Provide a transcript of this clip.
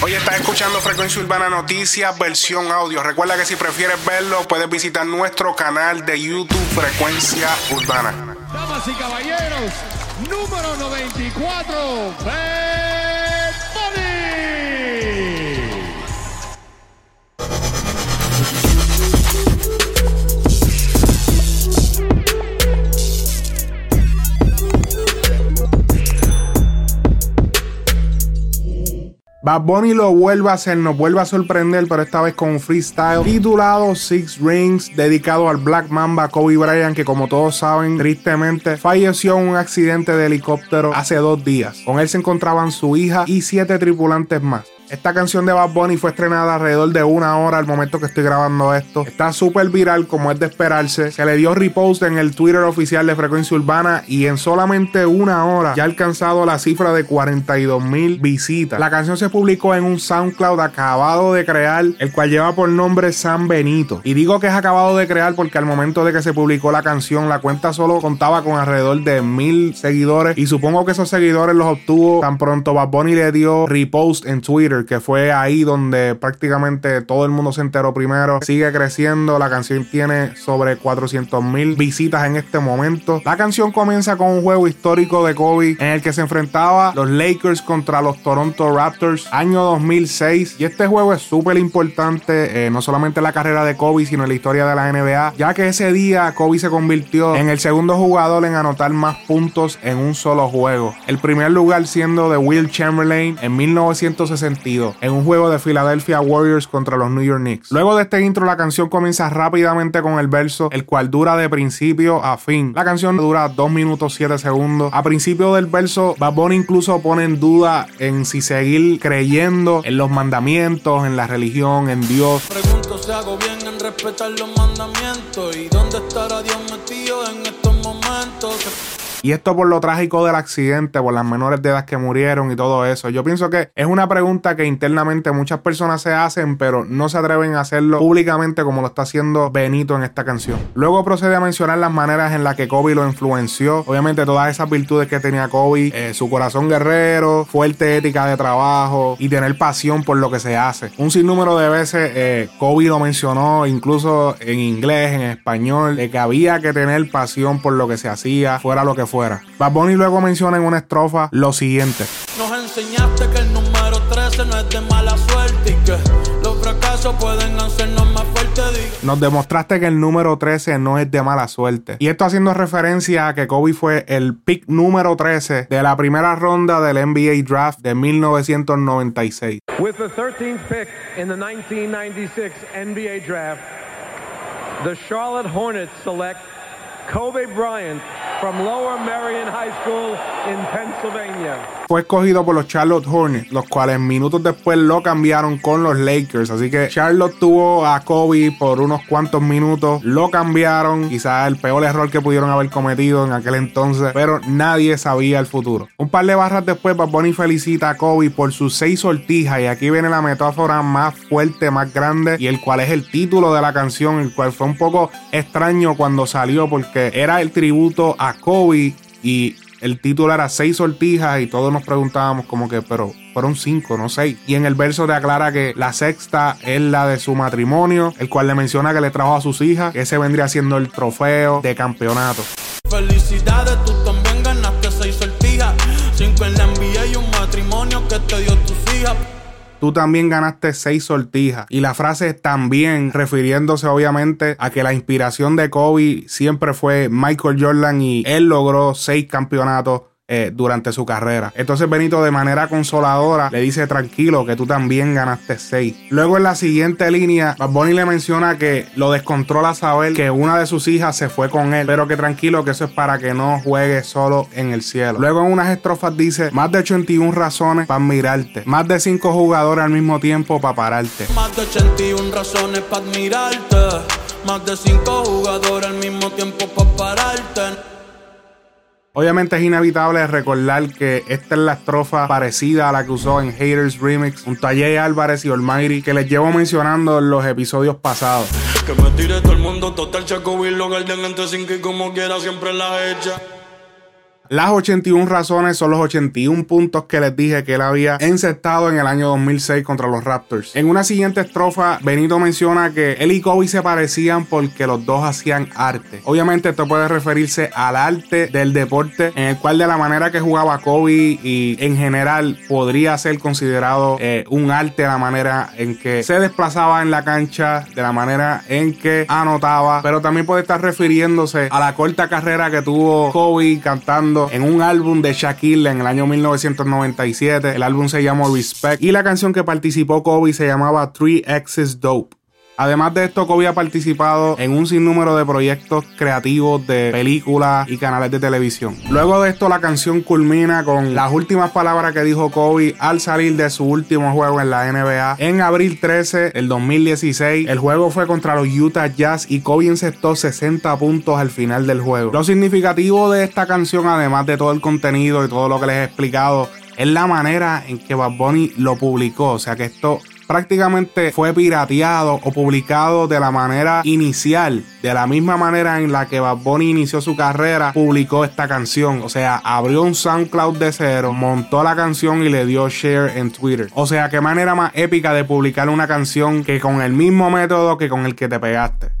Hoy estás escuchando Frecuencia Urbana Noticias, versión audio. Recuerda que si prefieres verlo, puedes visitar nuestro canal de YouTube Frecuencia Urbana. Damas y caballeros, número 94, Bad Bunny lo vuelve a hacer, nos vuelve a sorprender, pero esta vez con un freestyle titulado Six Rings, dedicado al Black Mamba Kobe Bryant, que como todos saben, tristemente falleció en un accidente de helicóptero hace dos días. Con él se encontraban su hija y siete tripulantes más. Esta canción de Bad Bunny fue estrenada alrededor de una hora al momento que estoy grabando esto. Está súper viral como es de esperarse. Se le dio repost en el Twitter oficial de Frecuencia Urbana y en solamente una hora ya ha alcanzado la cifra de 42 mil visitas. La canción se publicó en un SoundCloud acabado de crear, el cual lleva por nombre San Benito. Y digo que es acabado de crear porque al momento de que se publicó la canción, la cuenta solo contaba con alrededor de mil seguidores y supongo que esos seguidores los obtuvo tan pronto Bad Bunny le dio repost en Twitter que fue ahí donde prácticamente todo el mundo se enteró primero. Sigue creciendo, la canción tiene sobre 400 mil visitas en este momento. La canción comienza con un juego histórico de Kobe en el que se enfrentaba los Lakers contra los Toronto Raptors año 2006 y este juego es súper importante, eh, no solamente en la carrera de Kobe, sino en la historia de la NBA, ya que ese día Kobe se convirtió en el segundo jugador en anotar más puntos en un solo juego. El primer lugar siendo de Will Chamberlain en 1962 en un juego de Philadelphia Warriors contra los New York Knicks. Luego de este intro, la canción comienza rápidamente con el verso, el cual dura de principio a fin. La canción dura 2 minutos 7 segundos. A principio del verso, Bad Bunny incluso pone en duda en si seguir creyendo en los mandamientos, en la religión, en Dios. Pregunto si hago bien en respetar los mandamientos y dónde estará Dios metido en estos momentos. Y esto por lo trágico del accidente, por las menores de edad que murieron y todo eso. Yo pienso que es una pregunta que internamente muchas personas se hacen, pero no se atreven a hacerlo públicamente como lo está haciendo Benito en esta canción. Luego procede a mencionar las maneras en las que Kobe lo influenció. Obviamente todas esas virtudes que tenía Kobe, eh, su corazón guerrero, fuerte ética de trabajo y tener pasión por lo que se hace. Un sinnúmero de veces eh, Kobe lo mencionó, incluso en inglés, en español, de que había que tener pasión por lo que se hacía, fuera lo que fuera. Bad Bunny luego menciona en una estrofa lo siguiente. Nos enseñaste que el número 13 no es de mala suerte y que los fracasos pueden hacernos más fuertes. Nos demostraste que el número 13 no es de mala suerte. Y esto haciendo referencia a que Kobe fue el pick número 13 de la primera ronda del NBA Draft de 1996. With the 13th pick in the 1996 NBA Draft, the Charlotte Hornets select Kobe Bryant from Lower Marion High School in Pennsylvania. Fue escogido por los Charlotte Hornets, los cuales minutos después lo cambiaron con los Lakers. Así que Charlotte tuvo a Kobe por unos cuantos minutos, lo cambiaron, quizás el peor error que pudieron haber cometido en aquel entonces, pero nadie sabía el futuro. Un par de barras después, Bad Bunny felicita a Kobe por sus seis sortijas y aquí viene la metáfora más fuerte, más grande y el cual es el título de la canción, el cual fue un poco extraño cuando salió porque era el tributo a Kobe y el título era seis sortijas y todos nos preguntábamos como que, pero fueron cinco, no seis. Y en el verso te aclara que la sexta es la de su matrimonio, el cual le menciona que le trajo a sus hijas, que ese vendría siendo el trofeo de campeonato. Felicidades, tú también ganaste seis sortijas. Cinco en la un matrimonio que te dio tus hijas tú también ganaste seis sortijas. Y la frase también refiriéndose obviamente a que la inspiración de Kobe siempre fue Michael Jordan y él logró seis campeonatos eh, durante su carrera. Entonces Benito de manera consoladora le dice tranquilo que tú también ganaste 6. Luego en la siguiente línea, Bunny le menciona que lo descontrola saber que una de sus hijas se fue con él, pero que tranquilo que eso es para que no juegue solo en el cielo. Luego en unas estrofas dice más de 81 razones para admirarte, más de 5 jugadores al mismo tiempo para pararte. Más de 81 razones para admirarte, más de 5 jugadores al mismo tiempo para pararte. Obviamente es inevitable recordar que esta es la estrofa parecida a la que usó en Haters Remix junto a Jay Álvarez y Almighty que les llevo mencionando en los episodios pasados. Que me tire todo el mundo total Chaco y lo Garden entre 5 y como quiera siempre la hecha. Las 81 razones son los 81 puntos que les dije que él había encestado en el año 2006 contra los Raptors. En una siguiente estrofa, Benito menciona que él y Kobe se parecían porque los dos hacían arte. Obviamente esto puede referirse al arte del deporte en el cual de la manera que jugaba Kobe y en general podría ser considerado eh, un arte la manera en que se desplazaba en la cancha, de la manera en que anotaba, pero también puede estar refiriéndose a la corta carrera que tuvo Kobe cantando en un álbum de Shaquille en el año 1997. El álbum se llamó Respect y la canción que participó Kobe se llamaba 3X's Dope. Además de esto, Kobe ha participado en un sinnúmero de proyectos creativos de películas y canales de televisión. Luego de esto, la canción culmina con las últimas palabras que dijo Kobe al salir de su último juego en la NBA. En abril 13 del 2016, el juego fue contra los Utah Jazz y Kobe encestó 60 puntos al final del juego. Lo significativo de esta canción, además de todo el contenido y todo lo que les he explicado, es la manera en que Bad Bunny lo publicó. O sea que esto prácticamente fue pirateado o publicado de la manera inicial, de la misma manera en la que Bad Bunny inició su carrera, publicó esta canción. O sea, abrió un SoundCloud de cero, montó la canción y le dio share en Twitter. O sea, qué manera más épica de publicar una canción que con el mismo método que con el que te pegaste.